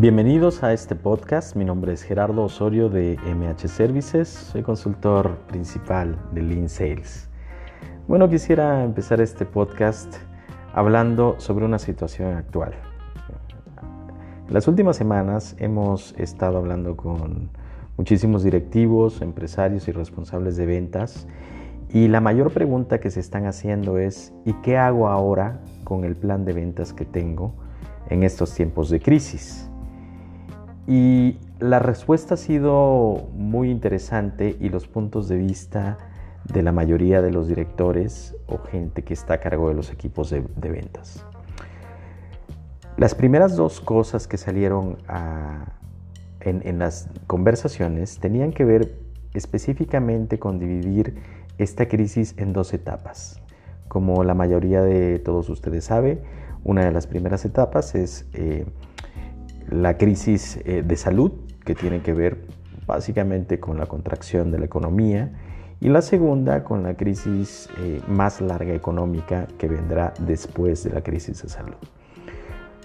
Bienvenidos a este podcast. Mi nombre es Gerardo Osorio de MH Services. Soy consultor principal de Lean Sales. Bueno, quisiera empezar este podcast hablando sobre una situación actual. En las últimas semanas hemos estado hablando con muchísimos directivos, empresarios y responsables de ventas y la mayor pregunta que se están haciendo es ¿y qué hago ahora con el plan de ventas que tengo en estos tiempos de crisis? Y la respuesta ha sido muy interesante y los puntos de vista de la mayoría de los directores o gente que está a cargo de los equipos de, ventas. Las primeras dos cosas que salieron en, las conversaciones tenían que ver específicamente con dividir esta crisis en dos etapas. Como la mayoría de todos ustedes sabe, una de las primeras etapas es eh, la crisis eh, de salud, que tiene que ver básicamente con la contracción de la economía, y la segunda con la crisis eh, más larga económica que vendrá después de la crisis de salud.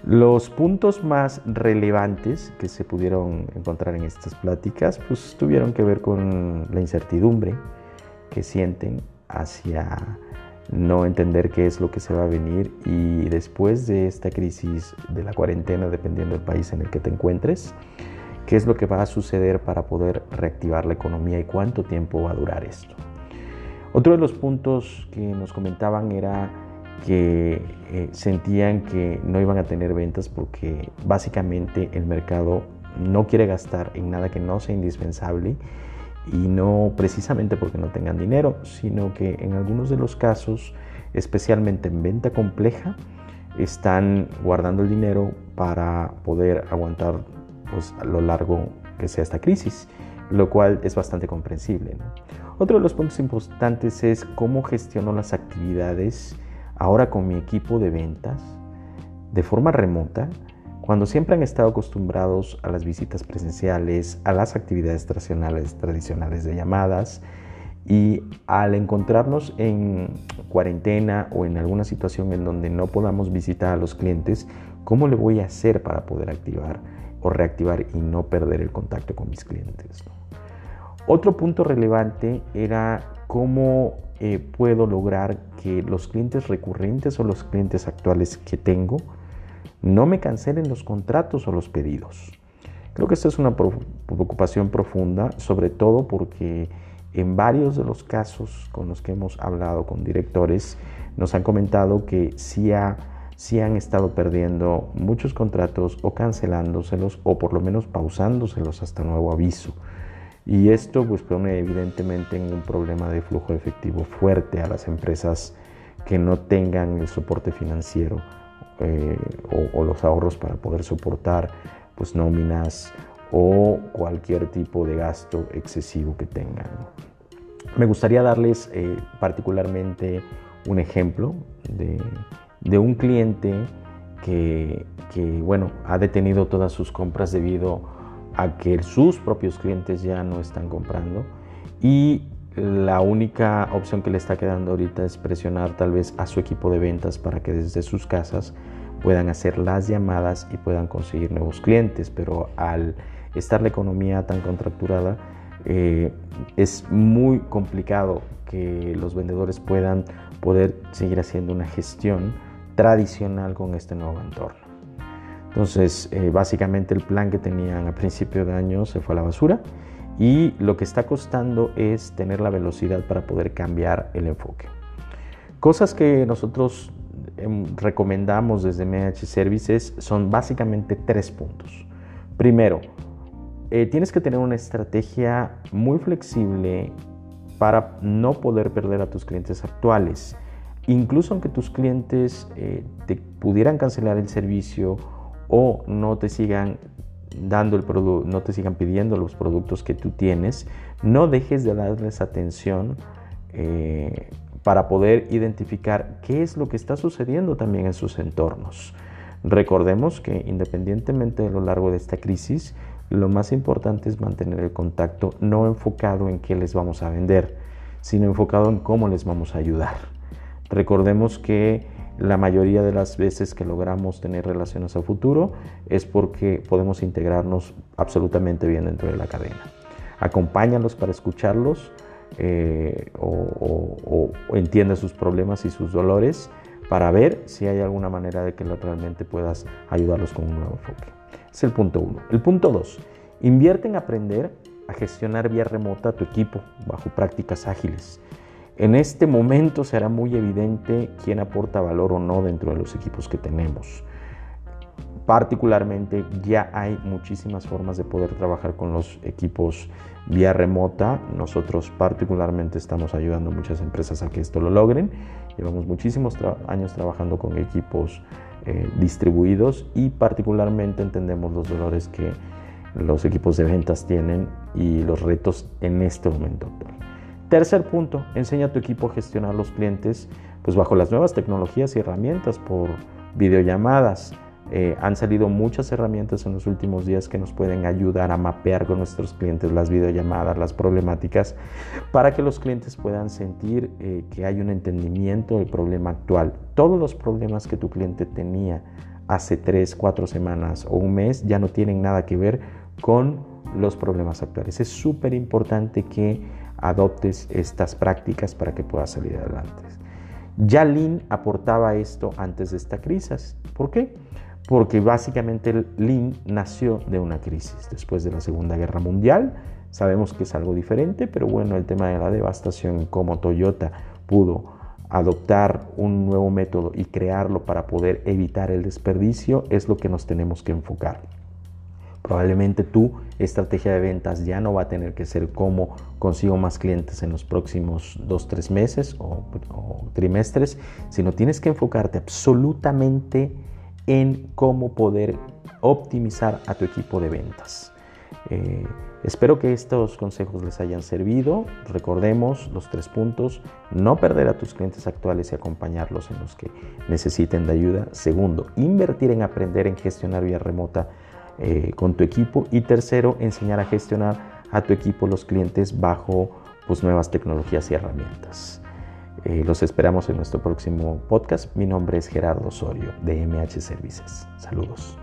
Los puntos más relevantes que se pudieron encontrar en estas pláticas pues tuvieron que ver con la incertidumbre que sienten hacia no entender qué es lo que se va a venir y después de esta crisis de la cuarentena, dependiendo del país en el que te encuentres, qué es lo que va a suceder para poder reactivar la economía y cuánto tiempo va a durar esto. Otro de los puntos que nos comentaban era que eh, sentían que no iban a tener ventas porque básicamente el mercado no quiere gastar en nada que no sea indispensable y no precisamente porque no tengan dinero, sino que en algunos de los casos, especialmente en venta compleja, están guardando el dinero para poder aguantar pues, a lo largo que sea esta crisis, lo cual es bastante comprensible. Otro de los puntos importantes es cómo gestiono las actividades ahora con mi equipo de ventas de forma remota cuando siempre han estado acostumbrados a las visitas presenciales, a las actividades tradicionales, tradicionales de llamadas, y al encontrarnos en cuarentena o en alguna situación en donde no podamos visitar a los clientes, ¿cómo le voy a hacer para poder activar o reactivar y no perder el contacto con mis clientes? Otro punto relevante era cómo eh, puedo lograr que los clientes recurrentes o los clientes actuales que tengo no me cancelen los contratos o los pedidos. Creo que esta es una preocupación profunda, sobre todo porque en varios de los casos con los que hemos hablado con directores, nos han comentado que sí, han estado perdiendo muchos contratos o cancelándoselos o por lo menos pausándoselos hasta nuevo aviso. Y esto pues pone evidentemente en un problema de flujo efectivo fuerte a las empresas que no tengan el soporte financiero eh, o, los ahorros para poder soportar pues nóminas o cualquier tipo de gasto excesivo que tengan. Me gustaría darles eh, particularmente un ejemplo de, un cliente que, que, bueno, ha detenido todas sus compras debido a que sus propios clientes ya no están comprando y la única opción que le está quedando ahorita es presionar tal vez a su equipo de ventas para que desde sus casas puedan hacer las llamadas y puedan conseguir nuevos clientes, pero al estar la economía tan contracturada, eh, es muy complicado que los vendedores puedan poder seguir haciendo una gestión tradicional con este nuevo entorno. Entonces, eh, básicamente el plan que tenían a principio de año se fue a la basura y lo que está costando es tener la velocidad para poder cambiar el enfoque. Cosas que nosotros em, recomendamos desde MH Services son básicamente tres puntos. Primero, eh, tienes que tener una estrategia muy flexible para no poder perder a tus clientes actuales. Incluso aunque tus clientes eh, te pudieran cancelar el servicio o no te sigan dando el producto, no te sigan pidiendo los productos que tú tienes, no dejes de darles atención eh, para poder identificar qué es lo que está sucediendo también en sus entornos. Recordemos que independientemente de lo largo de esta crisis, lo más importante es mantener el contacto no enfocado en qué les vamos a vender, sino enfocado en cómo les vamos a ayudar. Recordemos que la mayoría de las veces que logramos tener relaciones a futuro es porque podemos integrarnos absolutamente bien dentro de la cadena. Acompáñalos para escucharlos eh, o, entiende sus problemas y sus dolores para ver si hay alguna manera de que realmente puedas ayudarlos con un nuevo enfoque. Es el punto uno. El punto dos, invierte en aprender a gestionar vía remota tu equipo bajo prácticas ágiles. En este momento será muy evidente quién aporta valor o no dentro de los equipos que tenemos. Particularmente ya hay muchísimas formas de poder trabajar con los equipos vía remota. Nosotros particularmente estamos ayudando a muchas empresas a que esto lo logren. Llevamos muchísimos años trabajando con equipos eh, distribuidos y particularmente entendemos los dolores que los equipos de ventas tienen y los retos en este momento Tercer punto, enseña a tu equipo a gestionar los clientes pues bajo las nuevas tecnologías y herramientas por videollamadas. Eh, han salido muchas herramientas en los últimos días que nos pueden ayudar a mapear con nuestros clientes las videollamadas, las problemáticas, para que los clientes puedan sentir eh, que hay un entendimiento del problema actual. Todos los problemas que tu cliente tenía hace tres, cuatro semanas o un mes ya no tienen nada que ver con los problemas actuales. Es súper importante que adoptes estas prácticas para que puedas salir adelante. Ya Lean aportaba esto antes de esta crisis. ¿Por qué? Porque básicamente el nació de una crisis después de la Segunda Guerra Mundial. Sabemos que es algo diferente, pero bueno, el tema de la devastación, como Toyota pudo adoptar un nuevo método y crearlo para poder evitar el desperdicio, es lo que nos tenemos que enfocar. Probablemente tu estrategia de ventas ya no va a tener que ser cómo consigo más clientes en los próximos dos, tres meses o, trimestres, sino tienes que enfocarte absolutamente en cómo poder optimizar a tu equipo de ventas. Eh, espero que estos consejos les hayan servido. Recordemos los tres puntos. No perder a tus clientes actuales y acompañarlos en los que necesiten de ayuda. Segundo, invertir en aprender en gestionar vía remota eh, con tu equipo. Y tercero, enseñar a gestionar a tu equipo los clientes bajo pues, nuevas tecnologías y herramientas. Eh, los esperamos en nuestro próximo podcast. Mi nombre es Gerardo Osorio de MH Services. Saludos.